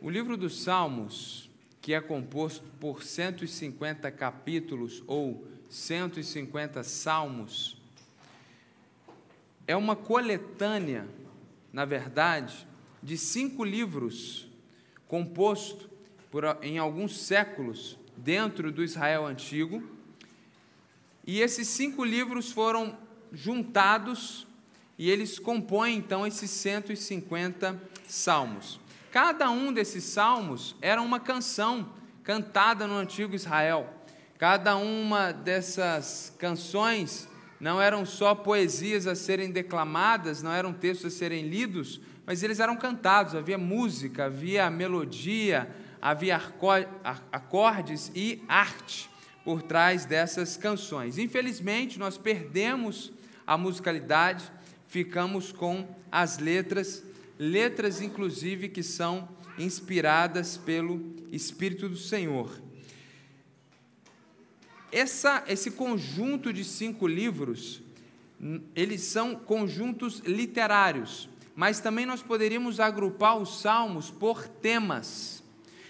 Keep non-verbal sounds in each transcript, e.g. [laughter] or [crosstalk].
O livro dos Salmos, que é composto por 150 capítulos ou 150 salmos, é uma coletânea, na verdade, de cinco livros, composto por, em alguns séculos dentro do Israel antigo. E esses cinco livros foram juntados e eles compõem então esses 150 salmos. Cada um desses salmos era uma canção cantada no antigo Israel. Cada uma dessas canções não eram só poesias a serem declamadas, não eram textos a serem lidos, mas eles eram cantados, havia música, havia melodia, havia acordes e arte por trás dessas canções. Infelizmente, nós perdemos a musicalidade, ficamos com as letras, letras inclusive que são inspiradas pelo Espírito do Senhor. Essa, esse conjunto de cinco livros, eles são conjuntos literários, mas também nós poderíamos agrupar os salmos por temas.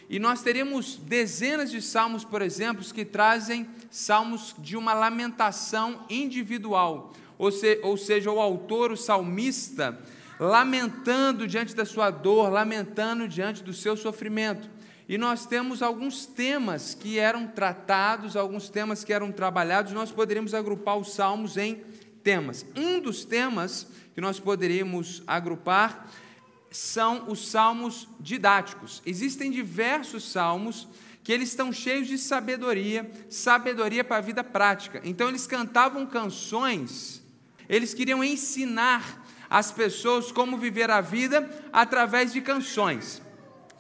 E nós teríamos dezenas de salmos, por exemplo, que trazem salmos de uma lamentação individual, ou, se, ou seja, o autor, o salmista, lamentando diante da sua dor, lamentando diante do seu sofrimento. E nós temos alguns temas que eram tratados, alguns temas que eram trabalhados, nós poderíamos agrupar os salmos em temas. Um dos temas que nós poderíamos agrupar são os salmos didáticos. Existem diversos salmos que eles estão cheios de sabedoria, sabedoria para a vida prática. Então eles cantavam canções, eles queriam ensinar as pessoas como viver a vida através de canções.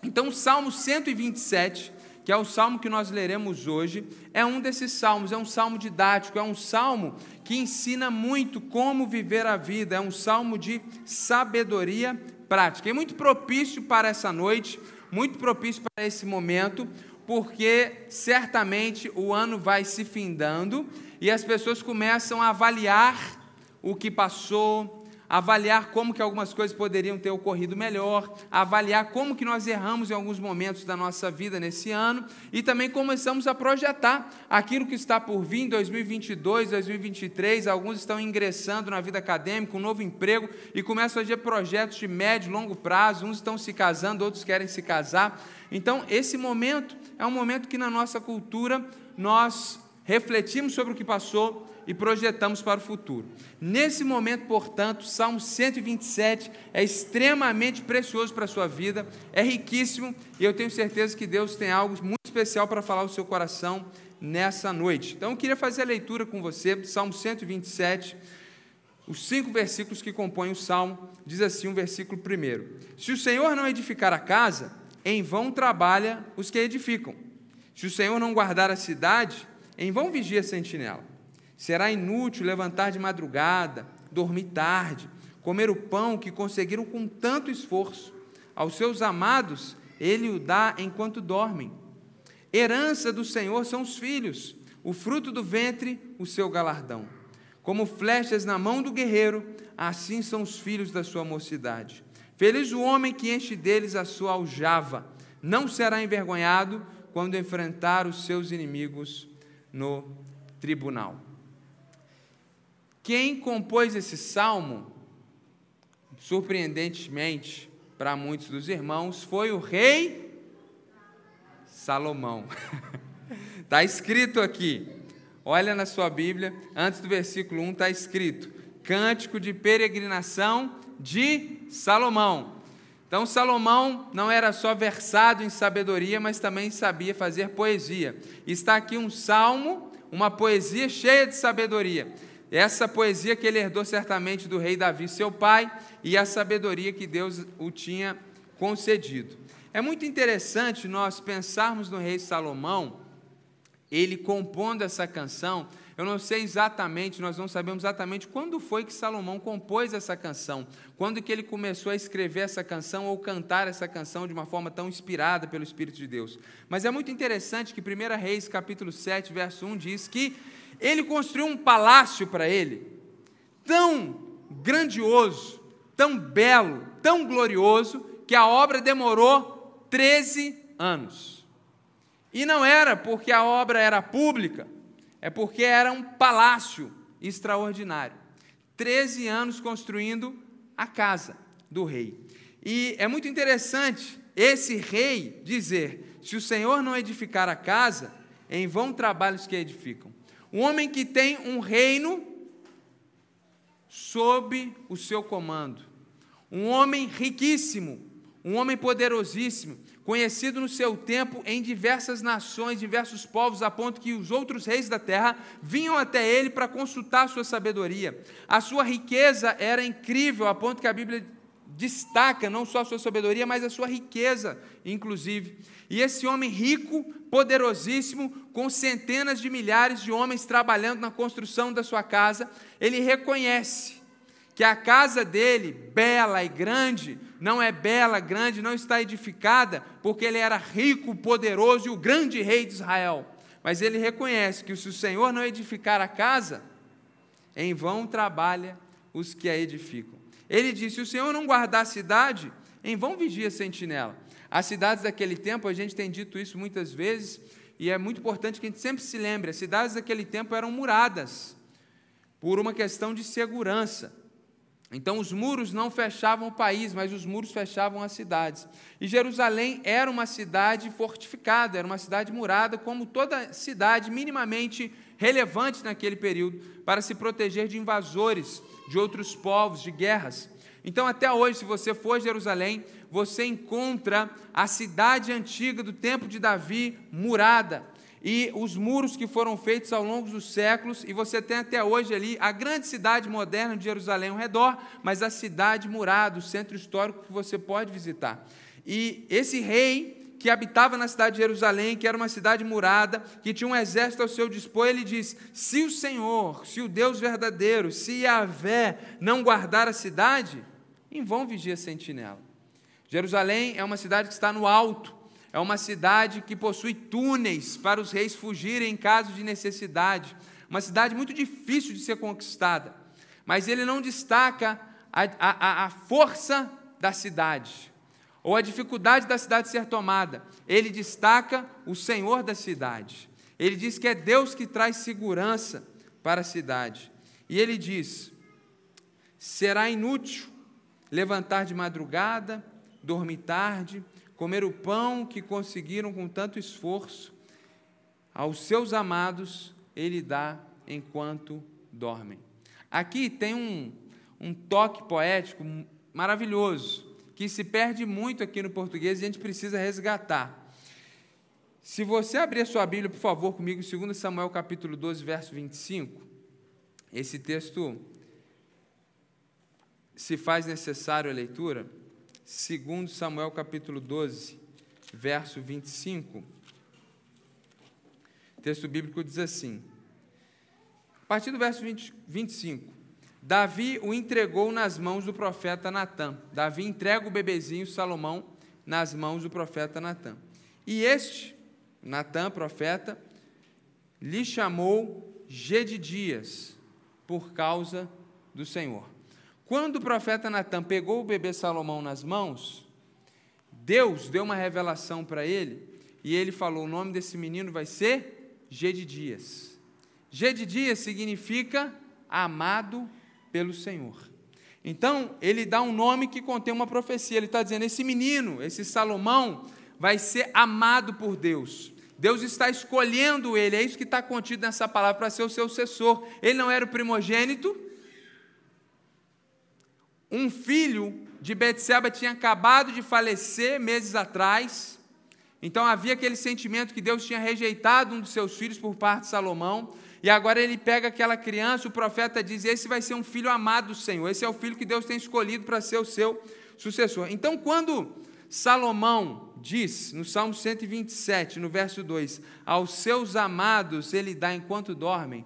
Então, o Salmo 127, que é o salmo que nós leremos hoje, é um desses salmos, é um salmo didático, é um salmo que ensina muito como viver a vida, é um salmo de sabedoria prática. E muito propício para essa noite, muito propício para esse momento, porque certamente o ano vai se findando e as pessoas começam a avaliar o que passou, avaliar como que algumas coisas poderiam ter ocorrido melhor, avaliar como que nós erramos em alguns momentos da nossa vida nesse ano e também começamos a projetar aquilo que está por vir em 2022, 2023. Alguns estão ingressando na vida acadêmica, um novo emprego e começam a fazer projetos de médio e longo prazo. Uns estão se casando, outros querem se casar. Então, esse momento é um momento que na nossa cultura nós refletimos sobre o que passou e projetamos para o futuro. Nesse momento, portanto, Salmo 127 é extremamente precioso para a sua vida, é riquíssimo e eu tenho certeza que Deus tem algo muito especial para falar ao seu coração nessa noite. Então, eu queria fazer a leitura com você, Salmo 127, os cinco versículos que compõem o Salmo, diz assim: o um versículo primeiro: Se o Senhor não edificar a casa, em vão trabalha os que edificam. Se o Senhor não guardar a cidade, em vão vigia a sentinela. Será inútil levantar de madrugada, dormir tarde, comer o pão que conseguiram com tanto esforço. Aos seus amados, ele o dá enquanto dormem. Herança do Senhor são os filhos, o fruto do ventre, o seu galardão. Como flechas na mão do guerreiro, assim são os filhos da sua mocidade. Feliz o homem que enche deles a sua aljava, não será envergonhado quando enfrentar os seus inimigos no tribunal. Quem compôs esse salmo, surpreendentemente para muitos dos irmãos, foi o rei Salomão. Está [laughs] escrito aqui, olha na sua Bíblia, antes do versículo 1 está escrito: Cântico de peregrinação de Salomão. Então, Salomão não era só versado em sabedoria, mas também sabia fazer poesia. Está aqui um salmo, uma poesia cheia de sabedoria. Essa poesia que ele herdou certamente do rei Davi, seu pai, e a sabedoria que Deus o tinha concedido. É muito interessante nós pensarmos no rei Salomão, ele compondo essa canção. Eu não sei exatamente, nós não sabemos exatamente quando foi que Salomão compôs essa canção, quando que ele começou a escrever essa canção ou cantar essa canção de uma forma tão inspirada pelo Espírito de Deus. Mas é muito interessante que 1 Reis, capítulo 7, verso 1 diz que ele construiu um palácio para ele, tão grandioso, tão belo, tão glorioso, que a obra demorou 13 anos. E não era porque a obra era pública, é porque era um palácio extraordinário. 13 anos construindo a casa do rei. E é muito interessante esse rei dizer: se o Senhor não edificar a casa, em vão trabalhos que edificam. Um homem que tem um reino sob o seu comando. Um homem riquíssimo, um homem poderosíssimo, conhecido no seu tempo em diversas nações, diversos povos, a ponto que os outros reis da terra vinham até ele para consultar sua sabedoria. A sua riqueza era incrível, a ponto que a Bíblia destaca não só a sua sabedoria, mas a sua riqueza, inclusive. E esse homem rico, poderosíssimo, com centenas de milhares de homens trabalhando na construção da sua casa, ele reconhece que a casa dele, bela e grande, não é bela, grande, não está edificada, porque ele era rico, poderoso e o grande rei de Israel. Mas ele reconhece que se o Senhor não edificar a casa, em vão trabalha os que a edificam. Ele disse: se o Senhor não guardar a cidade, em vão vigia a sentinela. As cidades daquele tempo, a gente tem dito isso muitas vezes, e é muito importante que a gente sempre se lembre: as cidades daquele tempo eram muradas, por uma questão de segurança. Então, os muros não fechavam o país, mas os muros fechavam as cidades. E Jerusalém era uma cidade fortificada, era uma cidade murada, como toda cidade minimamente relevante naquele período, para se proteger de invasores, de outros povos, de guerras. Então, até hoje, se você for a Jerusalém, você encontra a cidade antiga do tempo de Davi murada e os muros que foram feitos ao longo dos séculos, e você tem até hoje ali a grande cidade moderna de Jerusalém ao redor, mas a cidade murada, o centro histórico que você pode visitar. E esse rei que habitava na cidade de Jerusalém, que era uma cidade murada, que tinha um exército ao seu dispor, ele diz: se o Senhor, se o Deus verdadeiro, se Yahvé não guardar a cidade, em vão vigia a sentinela. Jerusalém é uma cidade que está no alto, é uma cidade que possui túneis para os reis fugirem em caso de necessidade. Uma cidade muito difícil de ser conquistada. Mas ele não destaca a, a, a força da cidade, ou a dificuldade da cidade ser tomada. Ele destaca o Senhor da cidade. Ele diz que é Deus que traz segurança para a cidade. E ele diz: será inútil levantar de madrugada, dormir tarde, comer o pão que conseguiram com tanto esforço, aos seus amados ele dá enquanto dormem. Aqui tem um, um toque poético maravilhoso, que se perde muito aqui no português e a gente precisa resgatar. Se você abrir a sua Bíblia, por favor, comigo, 2 Samuel capítulo 12, verso 25, esse texto se faz necessário a leitura. Segundo Samuel capítulo 12, verso 25. O texto bíblico diz assim: A partir do verso 20, 25, Davi o entregou nas mãos do profeta Natã. Davi entrega o bebezinho Salomão nas mãos do profeta Natã. E este, Natã, profeta, lhe chamou Gedidias, por causa do Senhor. Quando o profeta Natan pegou o bebê Salomão nas mãos, Deus deu uma revelação para ele e ele falou: o nome desse menino vai ser Gedidias. Gedidias significa amado pelo Senhor. Então, ele dá um nome que contém uma profecia. Ele está dizendo: esse menino, esse Salomão, vai ser amado por Deus. Deus está escolhendo ele, é isso que está contido nessa palavra, para ser o seu sucessor. Ele não era o primogênito, um filho de Betseba tinha acabado de falecer meses atrás. Então havia aquele sentimento que Deus tinha rejeitado um dos seus filhos por parte de Salomão. E agora ele pega aquela criança, o profeta diz: Esse vai ser um filho amado do Senhor. Esse é o filho que Deus tem escolhido para ser o seu sucessor. Então, quando Salomão diz, no Salmo 127, no verso 2, aos seus amados ele dá enquanto dormem,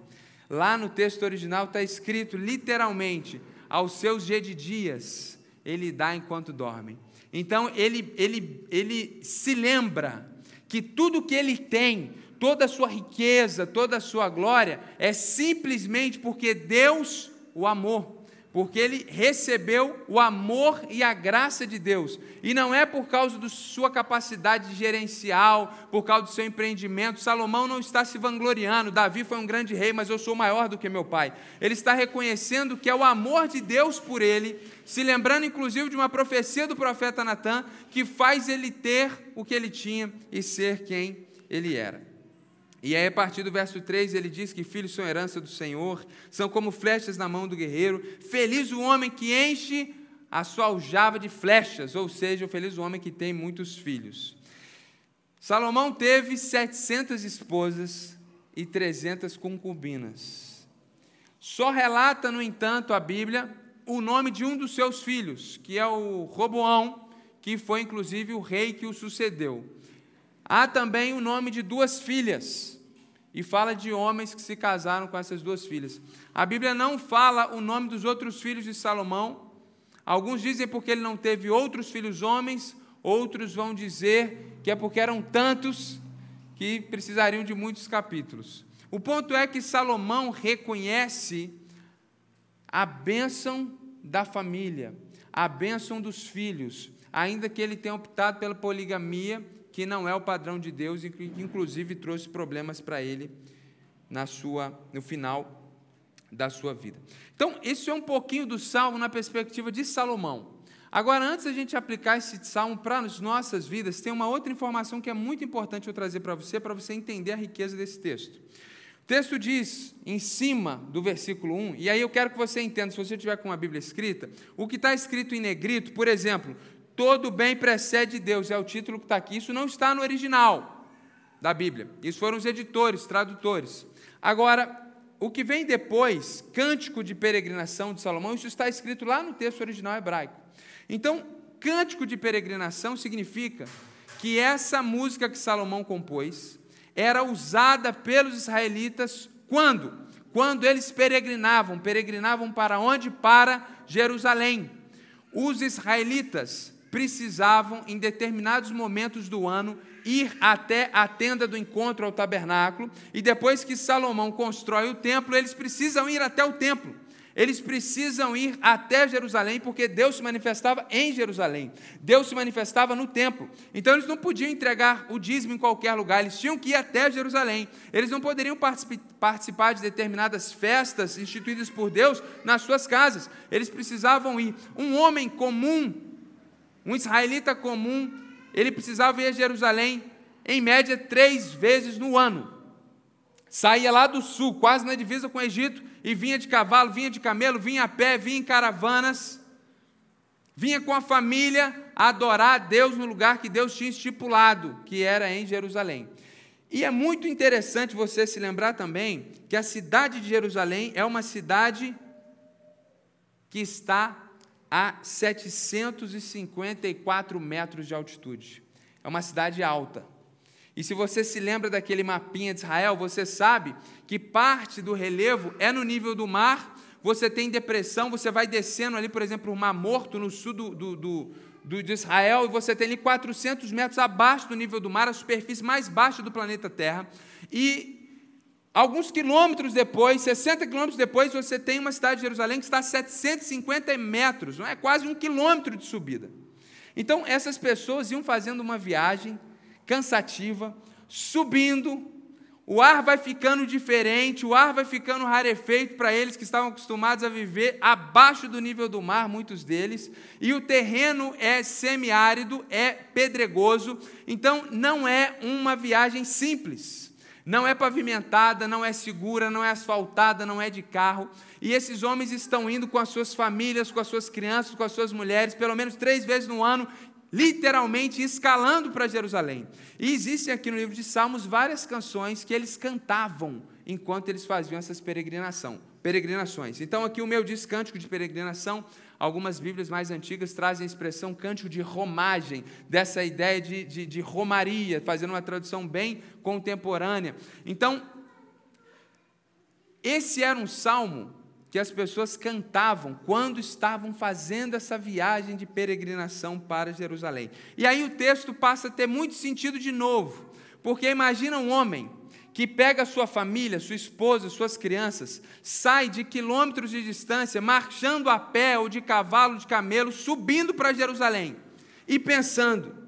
lá no texto original está escrito literalmente: aos seus dias ele dá enquanto dormem. Então ele, ele, ele se lembra que tudo que ele tem, toda a sua riqueza, toda a sua glória, é simplesmente porque Deus o amou, porque ele recebeu o amor e a graça de Deus. E não é por causa da sua capacidade gerencial, por causa do seu empreendimento. Salomão não está se vangloriando. Davi foi um grande rei, mas eu sou maior do que meu pai. Ele está reconhecendo que é o amor de Deus por ele, se lembrando inclusive de uma profecia do profeta Natan, que faz ele ter o que ele tinha e ser quem ele era. E aí, a partir do verso 3, ele diz que filhos são herança do Senhor, são como flechas na mão do guerreiro. Feliz o homem que enche a sua aljava de flechas, ou seja, feliz o homem que tem muitos filhos. Salomão teve 700 esposas e 300 concubinas. Só relata, no entanto, a Bíblia o nome de um dos seus filhos, que é o Roboão, que foi inclusive o rei que o sucedeu. Há também o nome de duas filhas, e fala de homens que se casaram com essas duas filhas. A Bíblia não fala o nome dos outros filhos de Salomão. Alguns dizem porque ele não teve outros filhos homens, outros vão dizer que é porque eram tantos que precisariam de muitos capítulos. O ponto é que Salomão reconhece a bênção da família, a bênção dos filhos, ainda que ele tenha optado pela poligamia que não é o padrão de Deus e que inclusive trouxe problemas para ele na sua no final da sua vida. Então, isso é um pouquinho do salmo na perspectiva de Salomão. Agora, antes da gente aplicar esse salmo para as nossas vidas, tem uma outra informação que é muito importante eu trazer para você, para você entender a riqueza desse texto. O texto diz, em cima do versículo 1, e aí eu quero que você entenda, se você tiver com uma Bíblia escrita, o que está escrito em negrito, por exemplo, todo bem precede Deus, é o título que está aqui. Isso não está no original da Bíblia. Isso foram os editores, tradutores. Agora, o que vem depois, cântico de peregrinação de Salomão, isso está escrito lá no texto original hebraico. Então, cântico de peregrinação significa que essa música que Salomão compôs era usada pelos israelitas quando? Quando eles peregrinavam. Peregrinavam para onde? Para Jerusalém. Os israelitas precisavam, em determinados momentos do ano, ir até a tenda do encontro ao tabernáculo, e depois que Salomão constrói o templo, eles precisam ir até o templo. Eles precisam ir até Jerusalém, porque Deus se manifestava em Jerusalém. Deus se manifestava no templo. Então eles não podiam entregar o dízimo em qualquer lugar, eles tinham que ir até Jerusalém. Eles não poderiam participar de determinadas festas instituídas por Deus nas suas casas. Eles precisavam ir. Um homem comum um israelita comum, ele precisava ir a Jerusalém, em média, três vezes no ano. Saía lá do sul, quase na divisa com o Egito, e vinha de cavalo, vinha de camelo, vinha a pé, vinha em caravanas, vinha com a família a adorar a Deus no lugar que Deus tinha estipulado, que era em Jerusalém. E é muito interessante você se lembrar também que a cidade de Jerusalém é uma cidade que está a 754 metros de altitude. É uma cidade alta. E se você se lembra daquele mapinha de Israel, você sabe que parte do relevo é no nível do mar. Você tem depressão, você vai descendo ali, por exemplo, o Mar Morto, no sul do, do, do, do, de Israel, e você tem ali 400 metros abaixo do nível do mar, a superfície mais baixa do planeta Terra. E Alguns quilômetros depois, 60 quilômetros depois, você tem uma cidade de Jerusalém que está a 750 metros, não é quase um quilômetro de subida. Então, essas pessoas iam fazendo uma viagem cansativa, subindo, o ar vai ficando diferente, o ar vai ficando rarefeito para eles que estavam acostumados a viver abaixo do nível do mar, muitos deles, e o terreno é semiárido, é pedregoso, então não é uma viagem simples. Não é pavimentada, não é segura, não é asfaltada, não é de carro. E esses homens estão indo com as suas famílias, com as suas crianças, com as suas mulheres, pelo menos três vezes no ano, literalmente escalando para Jerusalém. E existem aqui no livro de Salmos várias canções que eles cantavam enquanto eles faziam essas peregrinação, peregrinações. Então aqui o meu diz cântico de peregrinação, Algumas Bíblias mais antigas trazem a expressão cântico de romagem, dessa ideia de, de, de romaria, fazendo uma tradução bem contemporânea. Então, esse era um salmo que as pessoas cantavam quando estavam fazendo essa viagem de peregrinação para Jerusalém. E aí o texto passa a ter muito sentido de novo, porque imagina um homem que pega sua família, sua esposa, suas crianças, sai de quilômetros de distância, marchando a pé ou de cavalo, de camelo, subindo para Jerusalém e pensando: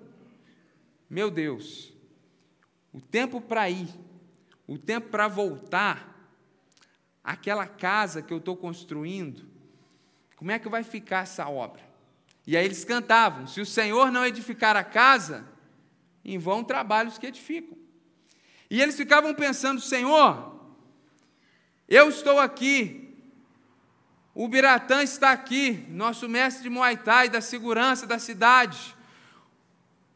meu Deus, o tempo para ir, o tempo para voltar, aquela casa que eu estou construindo, como é que vai ficar essa obra? E aí eles cantavam: se o Senhor não edificar a casa, em vão trabalhos que edificam. E eles ficavam pensando: Senhor, eu estou aqui, o Biratã está aqui, nosso mestre de Muay Thai, da segurança da cidade.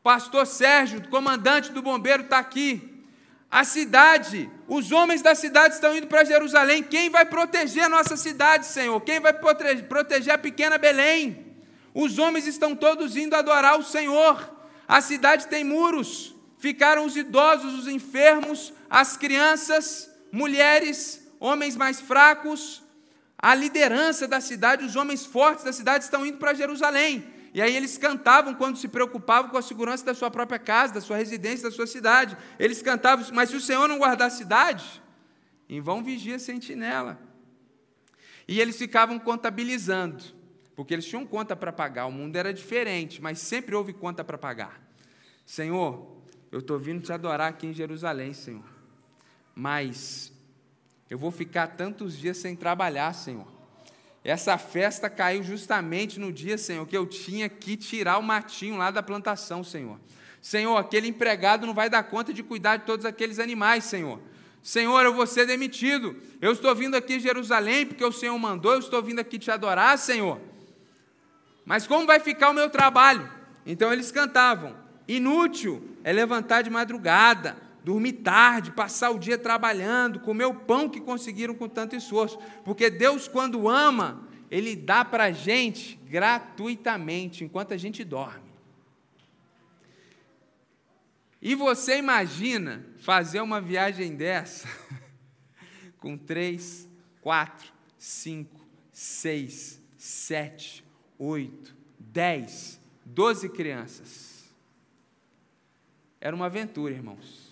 Pastor Sérgio, comandante do bombeiro, está aqui. A cidade, os homens da cidade estão indo para Jerusalém. Quem vai proteger a nossa cidade, Senhor? Quem vai proteger a pequena Belém? Os homens estão todos indo adorar o Senhor. A cidade tem muros, ficaram os idosos, os enfermos, as crianças, mulheres, homens mais fracos. A liderança da cidade, os homens fortes da cidade estão indo para Jerusalém. E aí eles cantavam quando se preocupavam com a segurança da sua própria casa, da sua residência, da sua cidade. Eles cantavam, mas se o Senhor não guardar a cidade, em vão vigia sentinela. E eles ficavam contabilizando, porque eles tinham conta para pagar, o mundo era diferente, mas sempre houve conta para pagar. Senhor, eu estou vindo te adorar aqui em Jerusalém, Senhor. Mas eu vou ficar tantos dias sem trabalhar, Senhor. Essa festa caiu justamente no dia, Senhor, que eu tinha que tirar o matinho lá da plantação, Senhor. Senhor, aquele empregado não vai dar conta de cuidar de todos aqueles animais, Senhor. Senhor, eu vou ser demitido. Eu estou vindo aqui em Jerusalém porque o Senhor mandou, eu estou vindo aqui te adorar, Senhor. Mas como vai ficar o meu trabalho? Então eles cantavam: Inútil é levantar de madrugada, dormir tarde, passar o dia trabalhando, comer o pão que conseguiram com tanto esforço. Porque Deus, quando ama, Ele dá para a gente gratuitamente, enquanto a gente dorme. E você imagina fazer uma viagem dessa [laughs] com três, quatro, cinco, seis, sete, oito, dez, doze crianças. Era uma aventura, irmãos.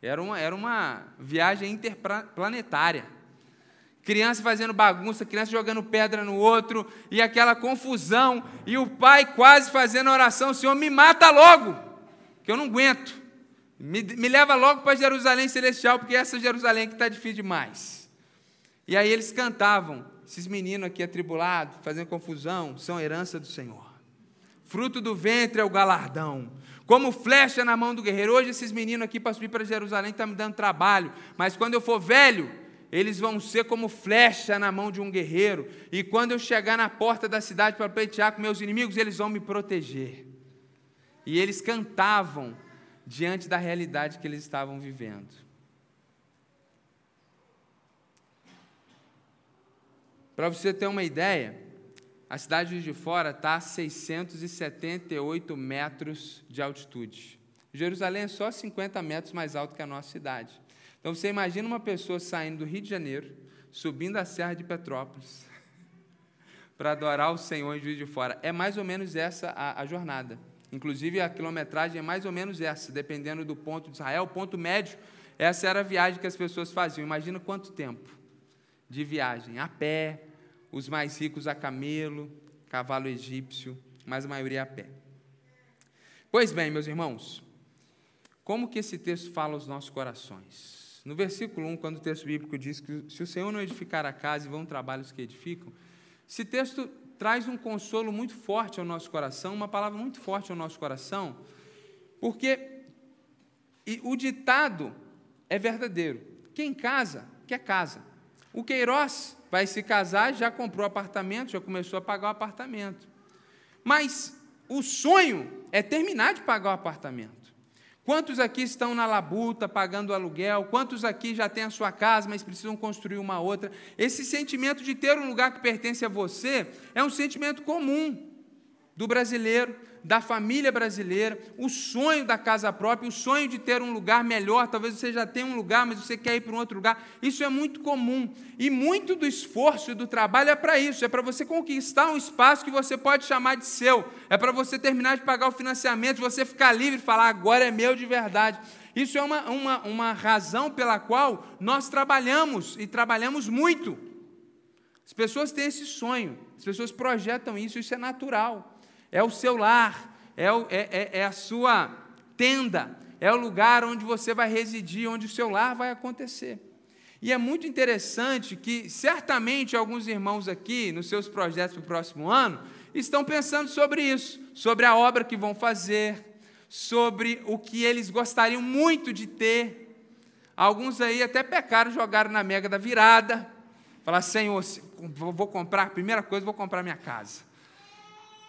Era uma, era uma viagem interplanetária. Criança fazendo bagunça, criança jogando pedra no outro, e aquela confusão, e o pai quase fazendo oração: Senhor, me mata logo, que eu não aguento. Me, me leva logo para Jerusalém Celestial, porque essa Jerusalém que está difícil demais. E aí eles cantavam, esses meninos aqui atribulados, fazendo confusão, são herança do Senhor. Fruto do ventre é o galardão como flecha na mão do guerreiro. Hoje, esses meninos aqui para subir para Jerusalém estão tá me dando trabalho, mas quando eu for velho, eles vão ser como flecha na mão de um guerreiro, e quando eu chegar na porta da cidade para pleitear com meus inimigos, eles vão me proteger. E eles cantavam diante da realidade que eles estavam vivendo. Para você ter uma ideia, a cidade de Fora está a 678 metros de altitude. Jerusalém é só 50 metros mais alto que a nossa cidade. Então você imagina uma pessoa saindo do Rio de Janeiro, subindo a Serra de Petrópolis, [laughs] para adorar o Senhor em Juiz de Fora. É mais ou menos essa a, a, jornada. Inclusive a quilometragem é mais ou menos essa, dependendo do ponto de Israel. Ponto médio, essa era a viagem que as pessoas faziam. Imagina quanto tempo de viagem, a pé, os mais ricos a camelo, cavalo egípcio, mas a maioria a pé. Pois bem, meus irmãos, como que esse texto fala aos nossos corações? No versículo 1, quando o texto bíblico diz que se o Senhor não edificar a casa e vão trabalhos que edificam, esse texto traz um consolo muito forte ao nosso coração, uma palavra muito forte ao nosso coração, porque o ditado é verdadeiro. Quem casa, quer casa. O Queiroz vai se casar, já comprou apartamento, já começou a pagar o apartamento. Mas o sonho é terminar de pagar o apartamento. Quantos aqui estão na labuta pagando aluguel? Quantos aqui já têm a sua casa, mas precisam construir uma outra? Esse sentimento de ter um lugar que pertence a você é um sentimento comum do brasileiro da família brasileira, o sonho da casa própria, o sonho de ter um lugar melhor. Talvez você já tenha um lugar, mas você quer ir para um outro lugar. Isso é muito comum. E muito do esforço e do trabalho é para isso: é para você conquistar um espaço que você pode chamar de seu, é para você terminar de pagar o financiamento, você ficar livre e falar, agora é meu de verdade. Isso é uma, uma, uma razão pela qual nós trabalhamos e trabalhamos muito. As pessoas têm esse sonho, as pessoas projetam isso, isso é natural. É o seu lar, é, o, é, é, é a sua tenda, é o lugar onde você vai residir, onde o seu lar vai acontecer. E é muito interessante que, certamente, alguns irmãos aqui, nos seus projetos para o próximo ano, estão pensando sobre isso, sobre a obra que vão fazer, sobre o que eles gostariam muito de ter. Alguns aí até pecaram, jogaram na mega da virada, falar, Senhor, vou comprar, primeira coisa, vou comprar minha casa.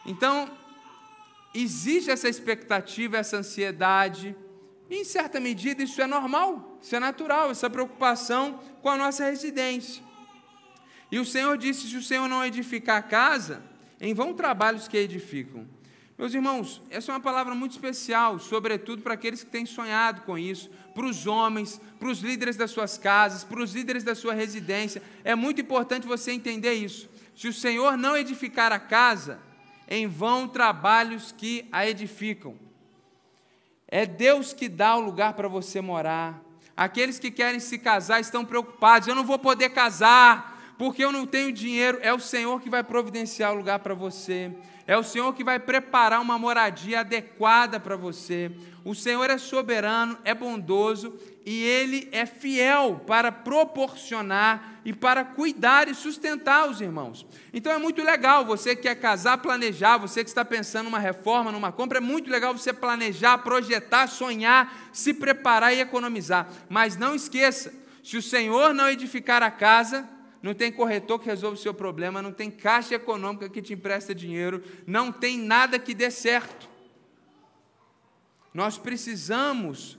Então, existe essa expectativa, essa ansiedade, e em certa medida isso é normal, isso é natural, essa preocupação com a nossa residência. E o Senhor disse: se o Senhor não edificar a casa, em vão trabalhos que edificam. Meus irmãos, essa é uma palavra muito especial, sobretudo para aqueles que têm sonhado com isso, para os homens, para os líderes das suas casas, para os líderes da sua residência. É muito importante você entender isso. Se o Senhor não edificar a casa, em vão trabalhos que a edificam. É Deus que dá o lugar para você morar. Aqueles que querem se casar estão preocupados. Eu não vou poder casar porque eu não tenho dinheiro. É o Senhor que vai providenciar o lugar para você. É o Senhor que vai preparar uma moradia adequada para você. O Senhor é soberano, é bondoso e Ele é fiel para proporcionar e para cuidar e sustentar os irmãos. Então é muito legal você que quer casar, planejar, você que está pensando numa reforma, numa compra, é muito legal você planejar, projetar, sonhar, se preparar e economizar. Mas não esqueça, se o Senhor não edificar a casa, não tem corretor que resolva o seu problema, não tem caixa econômica que te empresta dinheiro, não tem nada que dê certo. Nós precisamos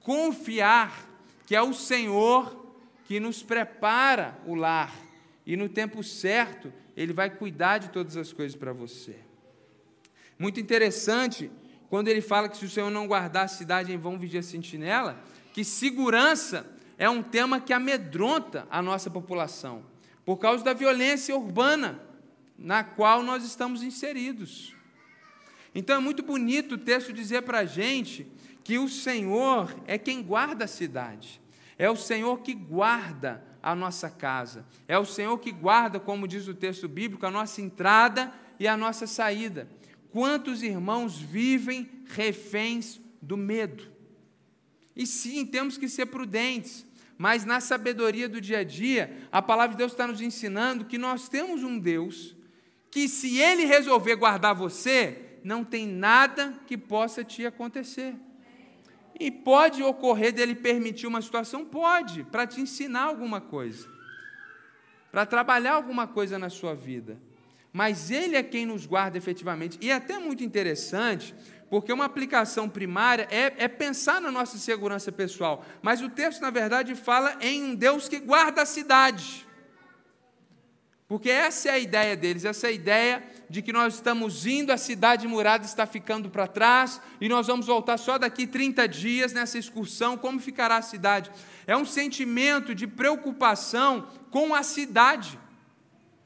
confiar que é o Senhor que nos prepara o lar e no tempo certo ele vai cuidar de todas as coisas para você. Muito interessante quando ele fala que se o Senhor não guardar a cidade em vão vigia sentinela, que segurança é um tema que amedronta a nossa população, por causa da violência urbana na qual nós estamos inseridos. Então é muito bonito o texto dizer para a gente que o Senhor é quem guarda a cidade, é o Senhor que guarda a nossa casa, é o Senhor que guarda, como diz o texto bíblico, a nossa entrada e a nossa saída. Quantos irmãos vivem reféns do medo? E sim, temos que ser prudentes, mas na sabedoria do dia a dia, a palavra de Deus está nos ensinando que nós temos um Deus que, se Ele resolver guardar você, não tem nada que possa te acontecer. E pode ocorrer dele permitir uma situação? Pode, para te ensinar alguma coisa, para trabalhar alguma coisa na sua vida. Mas Ele é quem nos guarda efetivamente. E é até muito interessante, porque uma aplicação primária é, é, pensar na nossa segurança pessoal, mas o texto, na verdade, fala em um Deus que guarda a cidade. Porque essa é a ideia deles, essa é a ideia de que nós estamos indo, a cidade murada está ficando para trás, e nós vamos voltar só daqui 30 dias nessa excursão, como ficará a cidade? É um sentimento de preocupação com a cidade.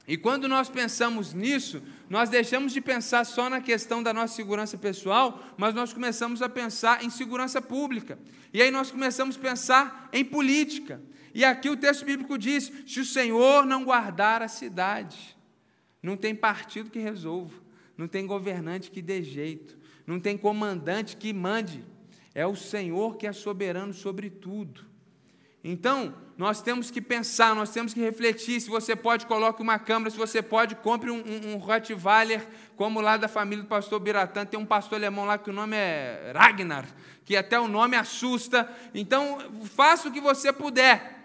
E quando nós pensamos nisso, nós deixamos de pensar só na questão da nossa segurança pessoal, mas nós começamos a pensar em segurança pública. E aí nós começamos a pensar em política. E aqui o texto bíblico diz: se o Senhor não guardar a cidade, não tem partido que resolva, não tem governante que dê jeito, não tem comandante que mande. É o Senhor que é soberano sobre tudo. Então, nós temos que pensar, nós temos que refletir. Se você pode, coloque uma câmera. Se você pode, compre um, um, um Rottweiler, como lá da família do pastor Biratã. Tem um pastor alemão lá que o nome é Ragnar, que até o nome assusta. Então, faça o que você puder.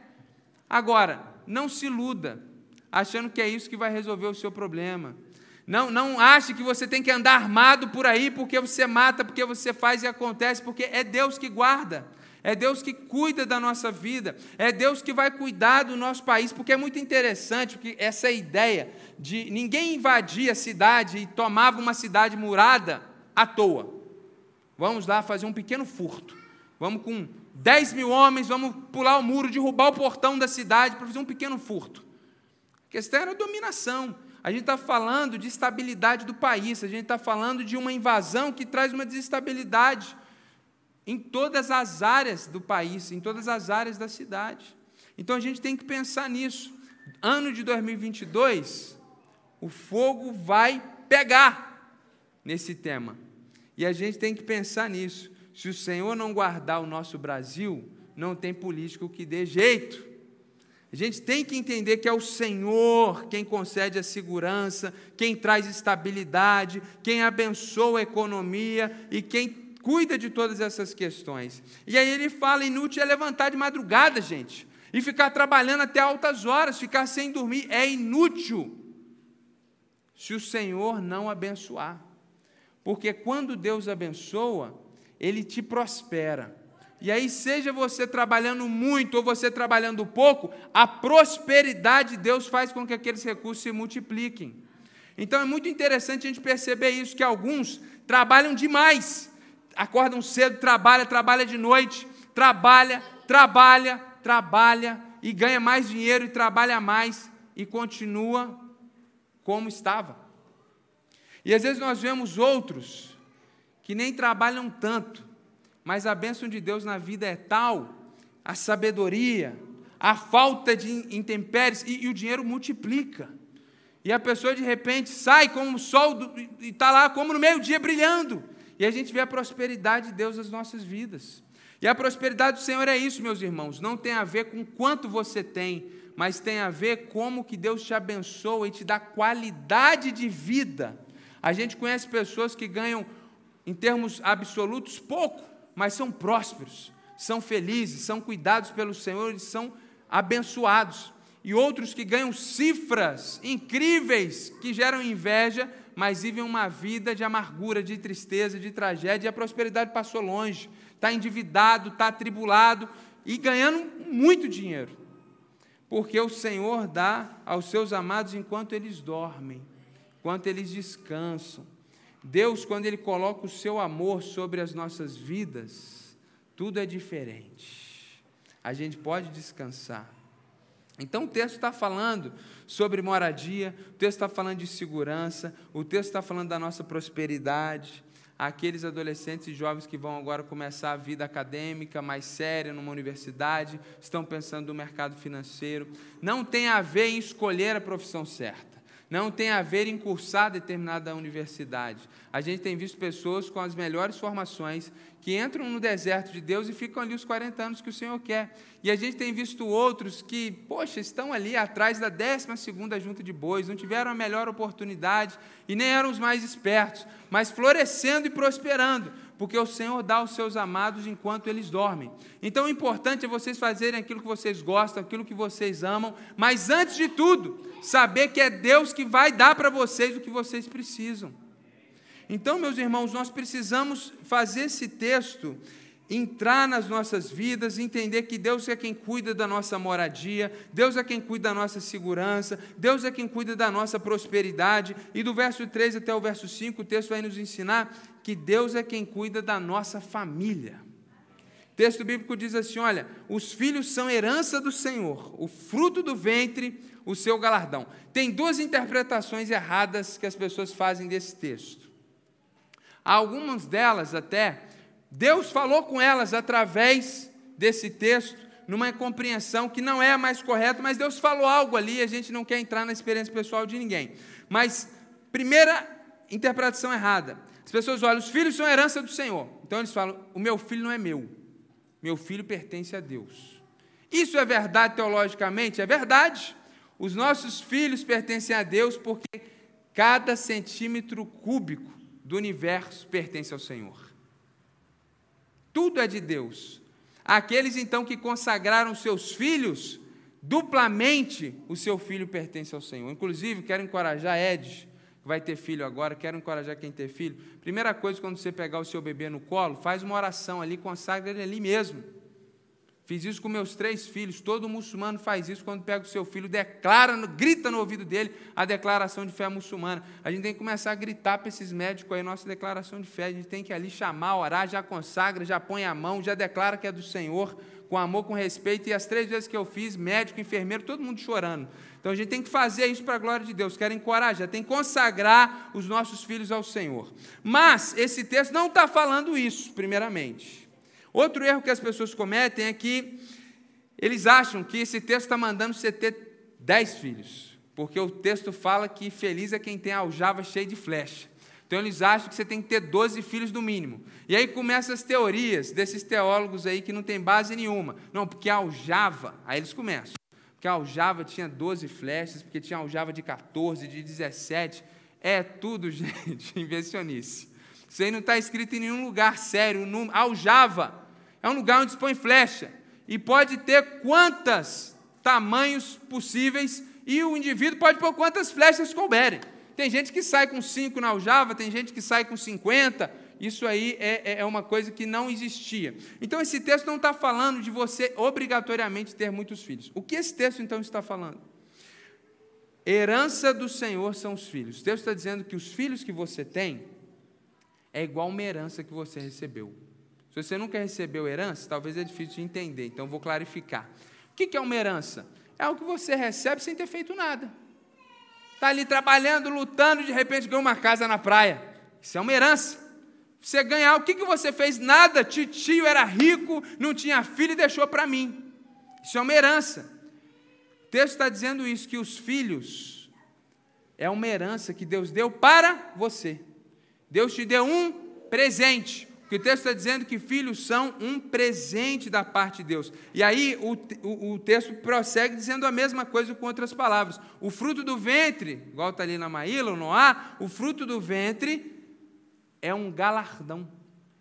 Agora, não se iluda, achando que é isso que vai resolver o seu problema. Não, não ache que você tem que andar armado por aí porque você mata, porque você faz e acontece, porque é Deus que guarda é Deus que cuida da nossa vida, é Deus que vai cuidar do nosso país, porque é muito interessante porque essa ideia de ninguém invadia a cidade e tomava uma cidade murada à toa. Vamos lá fazer um pequeno furto. Vamos com 10 mil homens, vamos pular o muro, derrubar o portão da cidade para fazer um pequeno furto. Questão era dominação. A gente está falando de estabilidade do país, a gente está falando de uma invasão que traz uma desestabilidade em todas as áreas do país, em todas as áreas da cidade. Então a gente tem que pensar nisso. Ano de 2022, o fogo vai pegar nesse tema. E a gente tem que pensar nisso. Se o Senhor não guardar o nosso Brasil, não tem político que dê jeito. Gente tem que entender que é o Senhor quem concede a segurança, quem traz estabilidade, quem abençoa a economia e quem cuida de todas essas questões. E aí ele fala: inútil é levantar de madrugada, gente, e ficar trabalhando até altas horas, ficar sem dormir. É inútil se o Senhor não abençoar. Porque quando Deus abençoa, Ele te prospera. E aí, seja você trabalhando muito ou você trabalhando pouco, a prosperidade de Deus faz com que aqueles recursos se multipliquem. Então é muito interessante a gente perceber isso, que alguns trabalham demais, acordam cedo, trabalha, trabalha de noite, trabalha, trabalha, trabalha e ganha mais dinheiro e trabalha mais e continua como estava. E às vezes nós vemos outros que nem trabalham tanto, mas a bênção de Deus na vida é tal, a sabedoria, a falta de intempéries, e, e o dinheiro multiplica. E a pessoa de repente sai como o sol do, e está lá como no meio-dia brilhando. E a gente vê a prosperidade de Deus nas nossas vidas. E a prosperidade do Senhor é isso, meus irmãos. Não tem a ver com quanto você tem, mas tem a ver como que Deus te abençoa e te dá qualidade de vida. A gente conhece pessoas que ganham, em termos absolutos, pouco, mas são prósperos, são felizes, são cuidados pelo Senhor e são abençoados. E outros que ganham cifras incríveis, que geram inveja, mas vivem uma vida de amargura, de tristeza, de tragédia, e a prosperidade passou longe. Está endividado, está atribulado e ganhando muito dinheiro. Porque o Senhor dá aos seus amados enquanto eles dormem, enquanto eles descansam. Deus, quando Ele coloca o seu amor sobre as nossas vidas, tudo é diferente. A gente pode descansar. Então o texto está falando sobre moradia, o texto está falando de segurança, o texto está falando da nossa prosperidade. Aqueles adolescentes e jovens que vão agora começar a vida acadêmica mais séria numa universidade, estão pensando no mercado financeiro. Não tem a ver em escolher a profissão certa não tem a ver em cursar determinada universidade. A gente tem visto pessoas com as melhores formações que entram no deserto de Deus e ficam ali os 40 anos que o Senhor quer. E a gente tem visto outros que, poxa, estão ali atrás da 12 junta de bois, não tiveram a melhor oportunidade e nem eram os mais espertos, mas florescendo e prosperando porque o Senhor dá aos seus amados enquanto eles dormem. Então o importante é vocês fazerem aquilo que vocês gostam, aquilo que vocês amam, mas antes de tudo, saber que é Deus que vai dar para vocês o que vocês precisam. Então, meus irmãos, nós precisamos fazer esse texto entrar nas nossas vidas, entender que Deus é quem cuida da nossa moradia, Deus é quem cuida da nossa segurança, Deus é quem cuida da nossa prosperidade. E do verso 3 até o verso 5, o texto vai nos ensinar que Deus é quem cuida da nossa família. Texto bíblico diz assim: olha, os filhos são herança do Senhor, o fruto do ventre, o seu galardão. Tem duas interpretações erradas que as pessoas fazem desse texto. Algumas delas até Deus falou com elas através desse texto, numa compreensão que não é a mais correta, mas Deus falou algo ali, a gente não quer entrar na experiência pessoal de ninguém. Mas, primeira interpretação errada: as pessoas olham, os filhos são herança do Senhor. Então eles falam: o meu filho não é meu, meu filho pertence a Deus. Isso é verdade teologicamente? É verdade. Os nossos filhos pertencem a Deus porque cada centímetro cúbico do universo pertence ao Senhor tudo é de Deus. Aqueles então que consagraram seus filhos, duplamente o seu filho pertence ao Senhor. Inclusive, quero encorajar Ed, vai ter filho agora, quero encorajar quem tem filho. Primeira coisa, quando você pegar o seu bebê no colo, faz uma oração ali, consagra ele ali mesmo. Fiz isso com meus três filhos. Todo muçulmano faz isso quando pega o seu filho, declara, grita no ouvido dele a declaração de fé muçulmana. A gente tem que começar a gritar para esses médicos aí, nossa declaração de fé. A gente tem que ali chamar, orar, já consagra, já põe a mão, já declara que é do Senhor, com amor, com respeito. E as três vezes que eu fiz, médico, enfermeiro, todo mundo chorando. Então a gente tem que fazer isso para a glória de Deus. Quero encorajar, tem que consagrar os nossos filhos ao Senhor. Mas esse texto não está falando isso, primeiramente. Outro erro que as pessoas cometem é que eles acham que esse texto está mandando você ter dez filhos, porque o texto fala que feliz é quem tem a aljava cheia de flecha. Então eles acham que você tem que ter 12 filhos no mínimo. E aí começam as teorias desses teólogos aí que não tem base nenhuma. Não, porque aljava, aí eles começam. Porque a aljava tinha 12 flechas, porque tinha aljava de 14, de 17. É tudo, [laughs] gente, invencionice. Isso aí não está escrito em nenhum lugar sério. Aljava é um lugar onde se põe flecha. E pode ter quantos tamanhos possíveis, e o indivíduo pode pôr quantas flechas couberem. Tem gente que sai com cinco na aljava, tem gente que sai com 50. Isso aí é, é, é uma coisa que não existia. Então, esse texto não está falando de você obrigatoriamente ter muitos filhos. O que esse texto, então, está falando? Herança do Senhor são os filhos. Texto está dizendo que os filhos que você tem é igual uma herança que você recebeu. Se você nunca recebeu herança, talvez é difícil de entender, então vou clarificar. O que é uma herança? É o que você recebe sem ter feito nada. Está ali trabalhando, lutando, de repente ganha uma casa na praia. Isso é uma herança. Você ganhar, o que, que você fez? Nada. Tio era rico, não tinha filho e deixou para mim. Isso é uma herança. O texto está dizendo isso, que os filhos é uma herança que Deus deu para você. Deus te deu um presente. O texto está dizendo que filhos são um presente da parte de Deus. E aí o, o, o texto prossegue dizendo a mesma coisa com outras palavras. O fruto do ventre, igual está ali na Maíla, no Noá, o fruto do ventre é um galardão,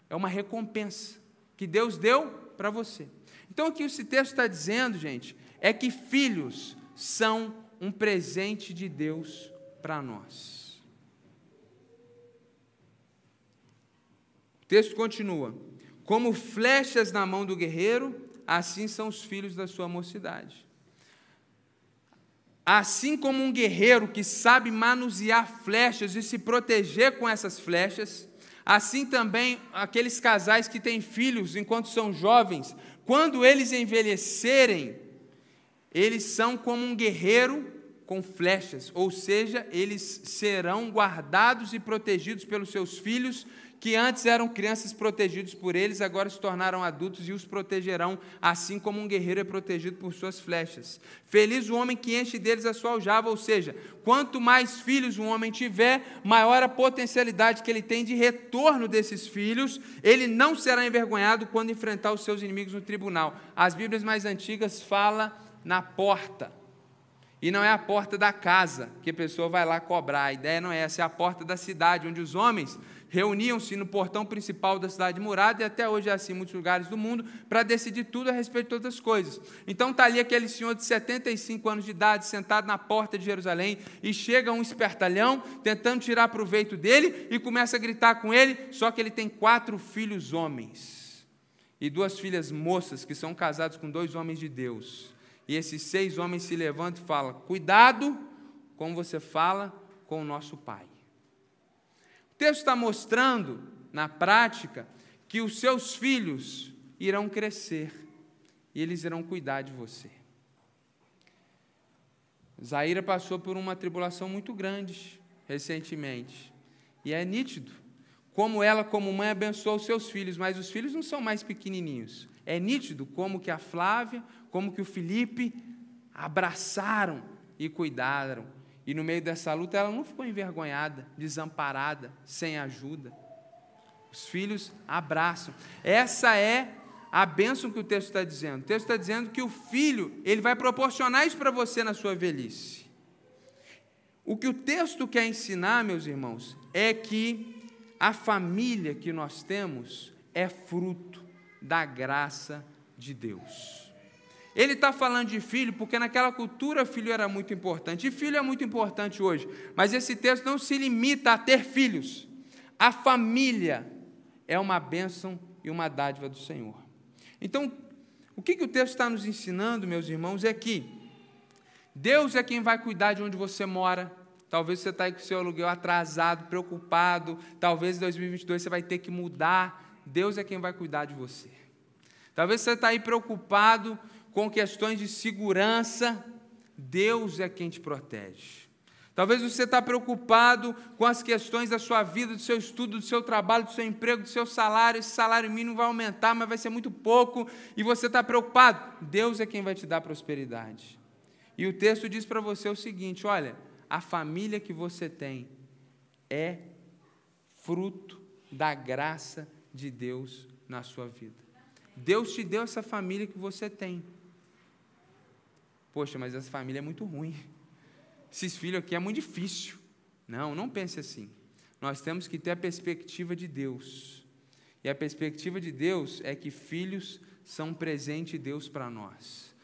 é uma recompensa que Deus deu para você. Então o que esse texto está dizendo, gente, é que filhos são um presente de Deus para nós. O texto continua: Como flechas na mão do guerreiro, assim são os filhos da sua mocidade. Assim como um guerreiro que sabe manusear flechas e se proteger com essas flechas, assim também aqueles casais que têm filhos enquanto são jovens, quando eles envelhecerem, eles são como um guerreiro com flechas, ou seja, eles serão guardados e protegidos pelos seus filhos que antes eram crianças protegidos por eles, agora se tornaram adultos e os protegerão, assim como um guerreiro é protegido por suas flechas. Feliz o homem que enche deles a sua aljava, ou seja, quanto mais filhos um homem tiver, maior a potencialidade que ele tem de retorno desses filhos, ele não será envergonhado quando enfrentar os seus inimigos no tribunal. As Bíblias mais antigas falam na porta. E não é a porta da casa que a pessoa vai lá cobrar. A ideia não é essa, é a porta da cidade, onde os homens reuniam-se no portão principal da cidade murada, e até hoje é assim em muitos lugares do mundo, para decidir tudo a respeito de todas as coisas. Então está ali aquele senhor de 75 anos de idade, sentado na porta de Jerusalém, e chega um espertalhão, tentando tirar proveito dele, e começa a gritar com ele, só que ele tem quatro filhos homens, e duas filhas moças, que são casados com dois homens de Deus. E esses seis homens se levantam e falam: Cuidado como você fala com o nosso pai. O texto está mostrando, na prática, que os seus filhos irão crescer e eles irão cuidar de você. Zaira passou por uma tribulação muito grande recentemente. E é nítido como ela, como mãe, abençoou os seus filhos, mas os filhos não são mais pequenininhos. É nítido como que a Flávia, como que o Felipe abraçaram e cuidaram e no meio dessa luta ela não ficou envergonhada, desamparada, sem ajuda. Os filhos abraçam. Essa é a bênção que o texto está dizendo. O texto está dizendo que o filho, ele vai proporcionar isso para você na sua velhice. O que o texto quer ensinar, meus irmãos, é que a família que nós temos é fruto da graça de Deus. Ele está falando de filho porque naquela cultura filho era muito importante. E filho é muito importante hoje. Mas esse texto não se limita a ter filhos. A família é uma bênção e uma dádiva do Senhor. Então, o que, que o texto está nos ensinando, meus irmãos, é que Deus é quem vai cuidar de onde você mora. Talvez você está aí com o seu aluguel atrasado, preocupado. Talvez em 2022 você vai ter que mudar. Deus é quem vai cuidar de você. Talvez você está aí preocupado com questões de segurança, Deus é quem te protege. Talvez você está preocupado com as questões da sua vida, do seu estudo, do seu trabalho, do seu emprego, do seu salário. Esse salário mínimo vai aumentar, mas vai ser muito pouco. E você está preocupado. Deus é quem vai te dar prosperidade. E o texto diz para você o seguinte: olha, a família que você tem é fruto da graça de Deus na sua vida. Deus te deu essa família que você tem. Poxa, mas essa família é muito ruim esses filhos aqui é muito difícil. Não, não pense assim. Nós temos que ter a perspectiva de Deus. E a perspectiva de Deus é que filhos são um presente de Deus para nós.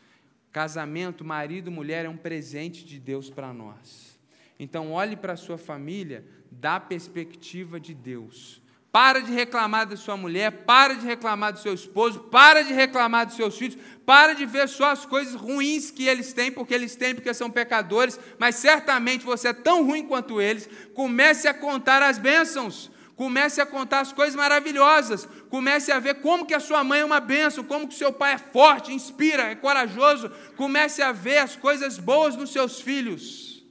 Casamento, marido, mulher é um presente de Deus para nós. Então, olhe para a sua família da perspectiva de Deus. Para de reclamar da sua mulher, para de reclamar do seu esposo, para de reclamar dos seus filhos, para de ver só as coisas ruins que eles têm, porque eles têm, porque são pecadores, mas certamente você é tão ruim quanto eles. Comece a contar as bênçãos, comece a contar as coisas maravilhosas, comece a ver como que a sua mãe é uma bênção, como que o seu pai é forte, inspira, é corajoso, comece a ver as coisas boas nos seus filhos.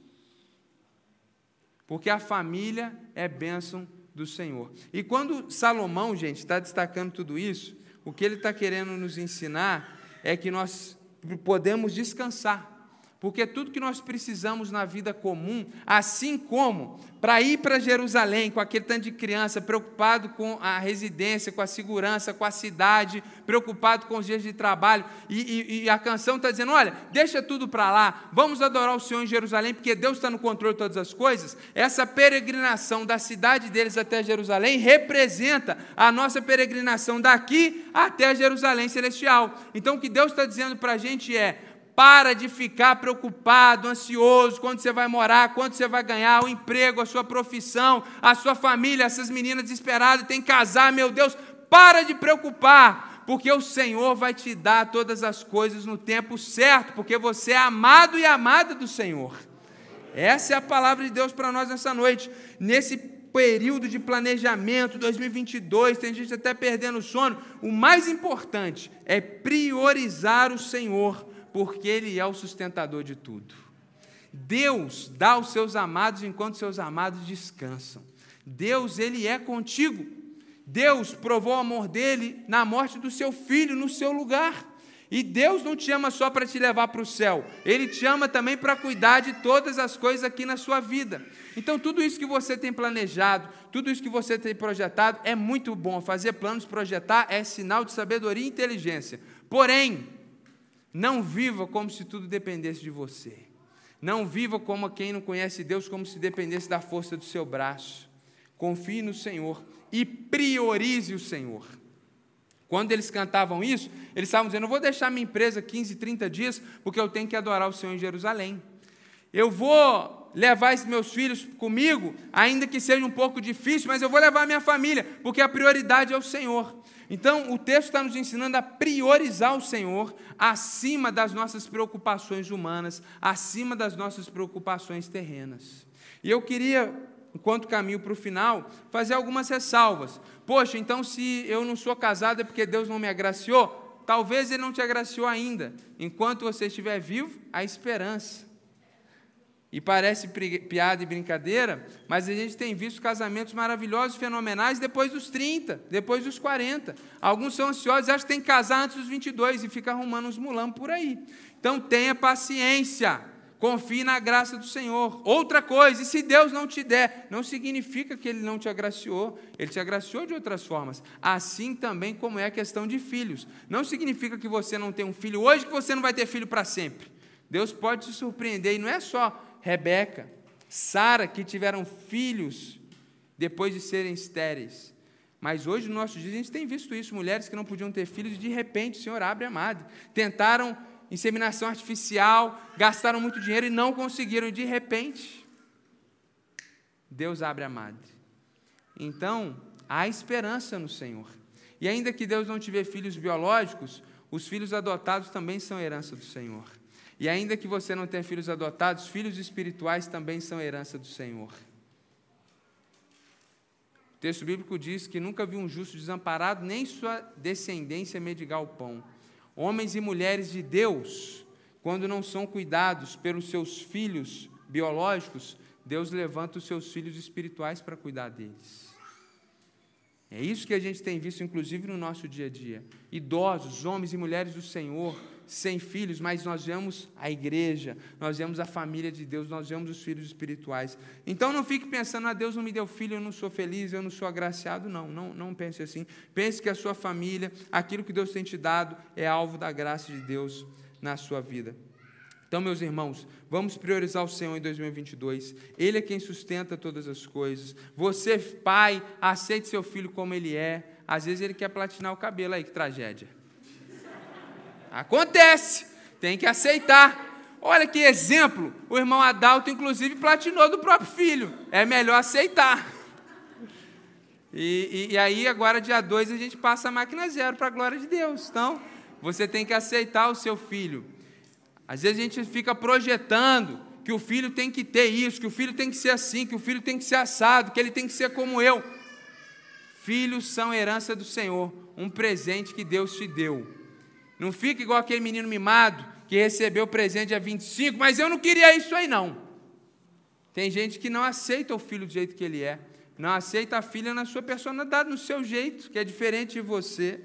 Porque a família é bênção do Senhor. E quando Salomão, gente, está destacando tudo isso, o que ele está querendo nos ensinar é que nós podemos descansar porque tudo que nós precisamos na vida comum, assim como para ir para Jerusalém com aquele tanto de criança, preocupado com a residência, com a segurança, com a cidade, preocupado com os dias de trabalho, e, e, e a canção está dizendo: olha, deixa tudo para lá, vamos adorar o Senhor em Jerusalém, porque Deus está no controle de todas as coisas. Essa peregrinação da cidade deles até Jerusalém representa a nossa peregrinação daqui até Jerusalém celestial. Então, o que Deus está dizendo para a gente é: para de ficar preocupado, ansioso, quando você vai morar, quando você vai ganhar o emprego, a sua profissão, a sua família, essas meninas desesperadas, tem que casar, meu Deus, para de preocupar, porque o Senhor vai te dar todas as coisas no tempo certo, porque você é amado e amada do Senhor. Essa é a palavra de Deus para nós nessa noite. Nesse período de planejamento 2022, tem gente até perdendo o sono. O mais importante é priorizar o Senhor porque Ele é o sustentador de tudo. Deus dá aos seus amados enquanto seus amados descansam. Deus, Ele é contigo. Deus provou o amor dele na morte do seu filho no seu lugar. E Deus não te ama só para te levar para o céu, Ele te ama também para cuidar de todas as coisas aqui na sua vida. Então, tudo isso que você tem planejado, tudo isso que você tem projetado, é muito bom. Fazer planos, projetar é sinal de sabedoria e inteligência. Porém, não viva como se tudo dependesse de você. Não viva como quem não conhece Deus, como se dependesse da força do seu braço. Confie no Senhor e priorize o Senhor. Quando eles cantavam isso, eles estavam dizendo: Eu vou deixar minha empresa 15, 30 dias, porque eu tenho que adorar o Senhor em Jerusalém. Eu vou levar esses meus filhos comigo, ainda que seja um pouco difícil, mas eu vou levar minha família, porque a prioridade é o Senhor. Então, o texto está nos ensinando a priorizar o Senhor acima das nossas preocupações humanas, acima das nossas preocupações terrenas. E eu queria, enquanto caminho para o final, fazer algumas ressalvas. Poxa, então se eu não sou casado é porque Deus não me agraciou? Talvez Ele não te agraciou ainda. Enquanto você estiver vivo, há esperança. E parece piada e brincadeira, mas a gente tem visto casamentos maravilhosos, fenomenais, depois dos 30, depois dos 40. Alguns são ansiosos, acham que tem que casar antes dos 22 e fica arrumando uns mulambos por aí. Então tenha paciência, confie na graça do Senhor. Outra coisa, e se Deus não te der, não significa que Ele não te agraciou, Ele te agraciou de outras formas. Assim também como é a questão de filhos. Não significa que você não tem um filho hoje, que você não vai ter filho para sempre. Deus pode te surpreender, e não é só Rebeca, Sara, que tiveram filhos depois de serem estéreis. Mas hoje, no nosso dia, a gente tem visto isso: mulheres que não podiam ter filhos, e de repente o Senhor abre a madre. Tentaram inseminação artificial, gastaram muito dinheiro e não conseguiram, e de repente, Deus abre a madre. Então, há esperança no Senhor. E ainda que Deus não tiver filhos biológicos, os filhos adotados também são herança do Senhor. E ainda que você não tenha filhos adotados, filhos espirituais também são herança do Senhor. O texto bíblico diz que nunca viu um justo desamparado, nem sua descendência medigar o pão. Homens e mulheres de Deus, quando não são cuidados pelos seus filhos biológicos, Deus levanta os seus filhos espirituais para cuidar deles. É isso que a gente tem visto, inclusive, no nosso dia a dia. Idosos, homens e mulheres do Senhor, sem filhos, mas nós vemos a igreja, nós vemos a família de Deus, nós vemos os filhos espirituais. Então não fique pensando, ah, Deus não me deu filho, eu não sou feliz, eu não sou agraciado. Não, não, não pense assim. Pense que a sua família, aquilo que Deus tem te dado, é alvo da graça de Deus na sua vida. Então, meus irmãos, vamos priorizar o Senhor em 2022. Ele é quem sustenta todas as coisas. Você, pai, aceite seu filho como ele é. Às vezes ele quer platinar o cabelo aí, que tragédia. Acontece, tem que aceitar. Olha que exemplo, o irmão Adalto, inclusive, platinou do próprio filho. É melhor aceitar. E, e, e aí, agora, dia 2, a gente passa a máquina zero para a glória de Deus. Então, você tem que aceitar o seu filho. Às vezes a gente fica projetando que o filho tem que ter isso, que o filho tem que ser assim, que o filho tem que ser assado, que ele tem que ser como eu. Filhos são herança do Senhor, um presente que Deus te deu. Não fica igual aquele menino mimado que recebeu o presente dia 25, mas eu não queria isso aí não. Tem gente que não aceita o filho do jeito que ele é, não aceita a filha na sua personalidade, no seu jeito, que é diferente de você.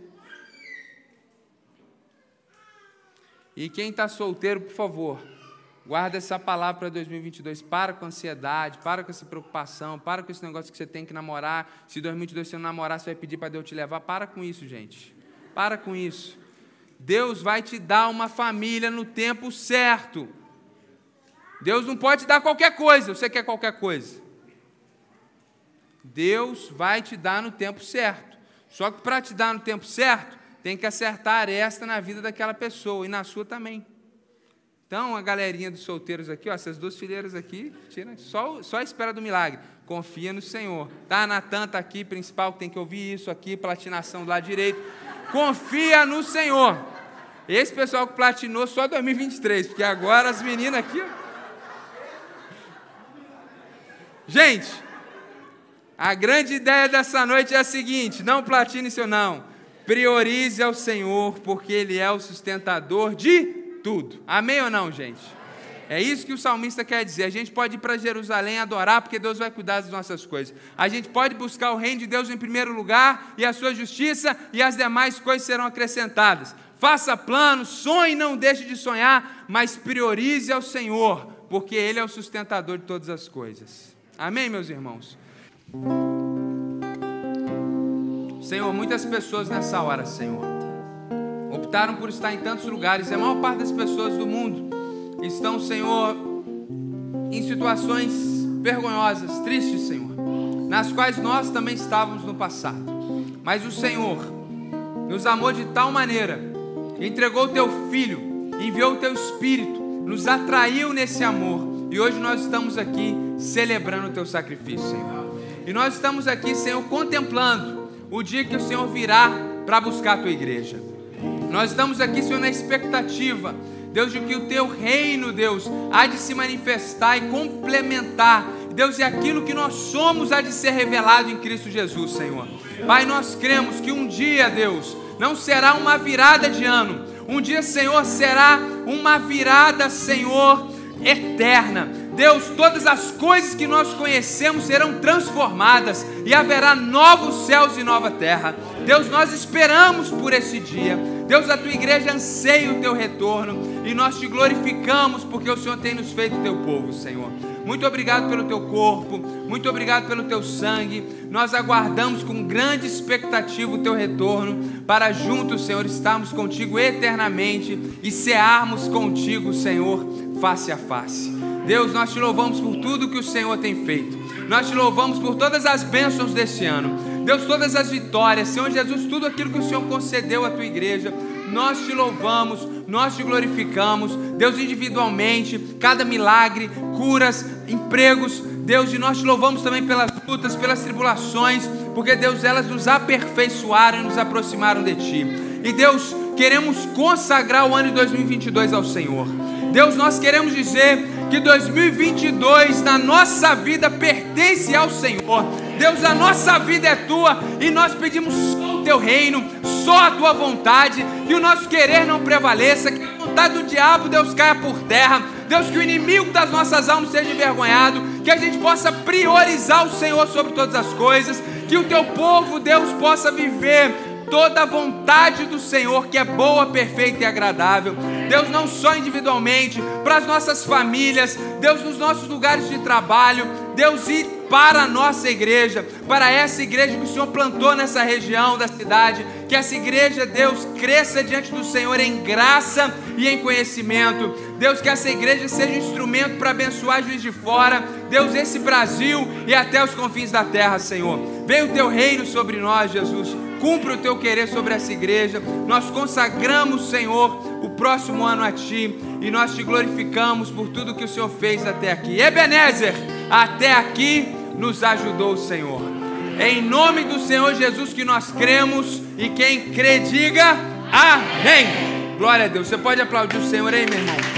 E quem está solteiro, por favor, guarda essa palavra para 2022. Para com ansiedade, para com essa preocupação, para com esse negócio que você tem que namorar. Se 2022 você não namorar, você vai pedir para Deus te levar. Para com isso, gente. Para com isso. Deus vai te dar uma família no tempo certo. Deus não pode te dar qualquer coisa. Você quer qualquer coisa? Deus vai te dar no tempo certo. Só que para te dar no tempo certo, tem que acertar esta na vida daquela pessoa e na sua também. Então, a galerinha dos solteiros aqui, ó, essas duas fileiras aqui, tira, só, só a espera do milagre. Confia no Senhor. Tá, Natan tá aqui, principal, tem que ouvir isso aqui, platinação do lado direito. Confia no Senhor. Esse pessoal que platinou só 2023, porque agora as meninas aqui. Gente, a grande ideia dessa noite é a seguinte: não platine seu não. Priorize ao Senhor, porque Ele é o sustentador de tudo. Amém ou não, gente? É isso que o salmista quer dizer. A gente pode ir para Jerusalém adorar, porque Deus vai cuidar das nossas coisas. A gente pode buscar o reino de Deus em primeiro lugar e a sua justiça, e as demais coisas serão acrescentadas. Faça planos, sonhe, não deixe de sonhar, mas priorize ao Senhor, porque Ele é o sustentador de todas as coisas. Amém, meus irmãos? Senhor, muitas pessoas nessa hora, Senhor, optaram por estar em tantos lugares, e a maior parte das pessoas do mundo estão, Senhor, em situações vergonhosas, tristes, Senhor, nas quais nós também estávamos no passado. Mas o Senhor nos amou de tal maneira, entregou o teu filho, enviou o teu espírito, nos atraiu nesse amor, e hoje nós estamos aqui celebrando o teu sacrifício, Senhor. E nós estamos aqui, Senhor, contemplando o dia que o Senhor virá para buscar a tua igreja. Nós estamos aqui, Senhor, na expectativa, Deus, de que o teu reino, Deus, há de se manifestar e complementar. Deus, e aquilo que nós somos há de ser revelado em Cristo Jesus, Senhor. Pai, nós cremos que um dia, Deus, não será uma virada de ano, um dia, Senhor, será uma virada, Senhor, eterna Deus, todas as coisas que nós conhecemos serão transformadas e haverá novos céus e nova terra. Deus, nós esperamos por esse dia. Deus, a tua igreja anseia o teu retorno e nós te glorificamos porque o Senhor tem nos feito teu povo, Senhor. Muito obrigado pelo teu corpo, muito obrigado pelo teu sangue. Nós aguardamos com grande expectativa o teu retorno para juntos, Senhor, estarmos contigo eternamente e cearmos contigo, Senhor, face a face. Deus, nós te louvamos por tudo que o Senhor tem feito. Nós te louvamos por todas as bênçãos deste ano. Deus, todas as vitórias. Senhor Jesus, tudo aquilo que o Senhor concedeu à tua igreja. Nós te louvamos, nós te glorificamos. Deus, individualmente, cada milagre, curas, empregos. Deus, e nós te louvamos também pelas lutas, pelas tribulações, porque Deus, elas nos aperfeiçoaram e nos aproximaram de ti. E Deus, queremos consagrar o ano de 2022 ao Senhor. Deus, nós queremos dizer que 2022 na nossa vida pertence ao Senhor. Deus, a nossa vida é tua e nós pedimos só o teu reino, só a tua vontade, que o nosso querer não prevaleça, que a vontade do diabo, Deus, caia por terra. Deus, que o inimigo das nossas almas seja envergonhado, que a gente possa priorizar o Senhor sobre todas as coisas, que o teu povo, Deus, possa viver toda a vontade do Senhor que é boa, perfeita e agradável. Deus, não só individualmente, para as nossas famílias, Deus, nos nossos lugares de trabalho, Deus, e para a nossa igreja, para essa igreja que o Senhor plantou nessa região da cidade, que essa igreja, Deus, cresça diante do Senhor em graça e em conhecimento. Deus, que essa igreja seja um instrumento para abençoar juiz de fora, Deus, esse Brasil e até os confins da terra, Senhor. Venha o teu reino sobre nós, Jesus. Cumpra o teu querer sobre essa igreja. Nós consagramos, Senhor, o próximo ano a Ti e nós te glorificamos por tudo que o Senhor fez até aqui. Ebenezer, até aqui nos ajudou o Senhor. Em nome do Senhor Jesus que nós cremos e quem crê, diga amém. Glória a Deus. Você pode aplaudir o Senhor aí, meu irmão?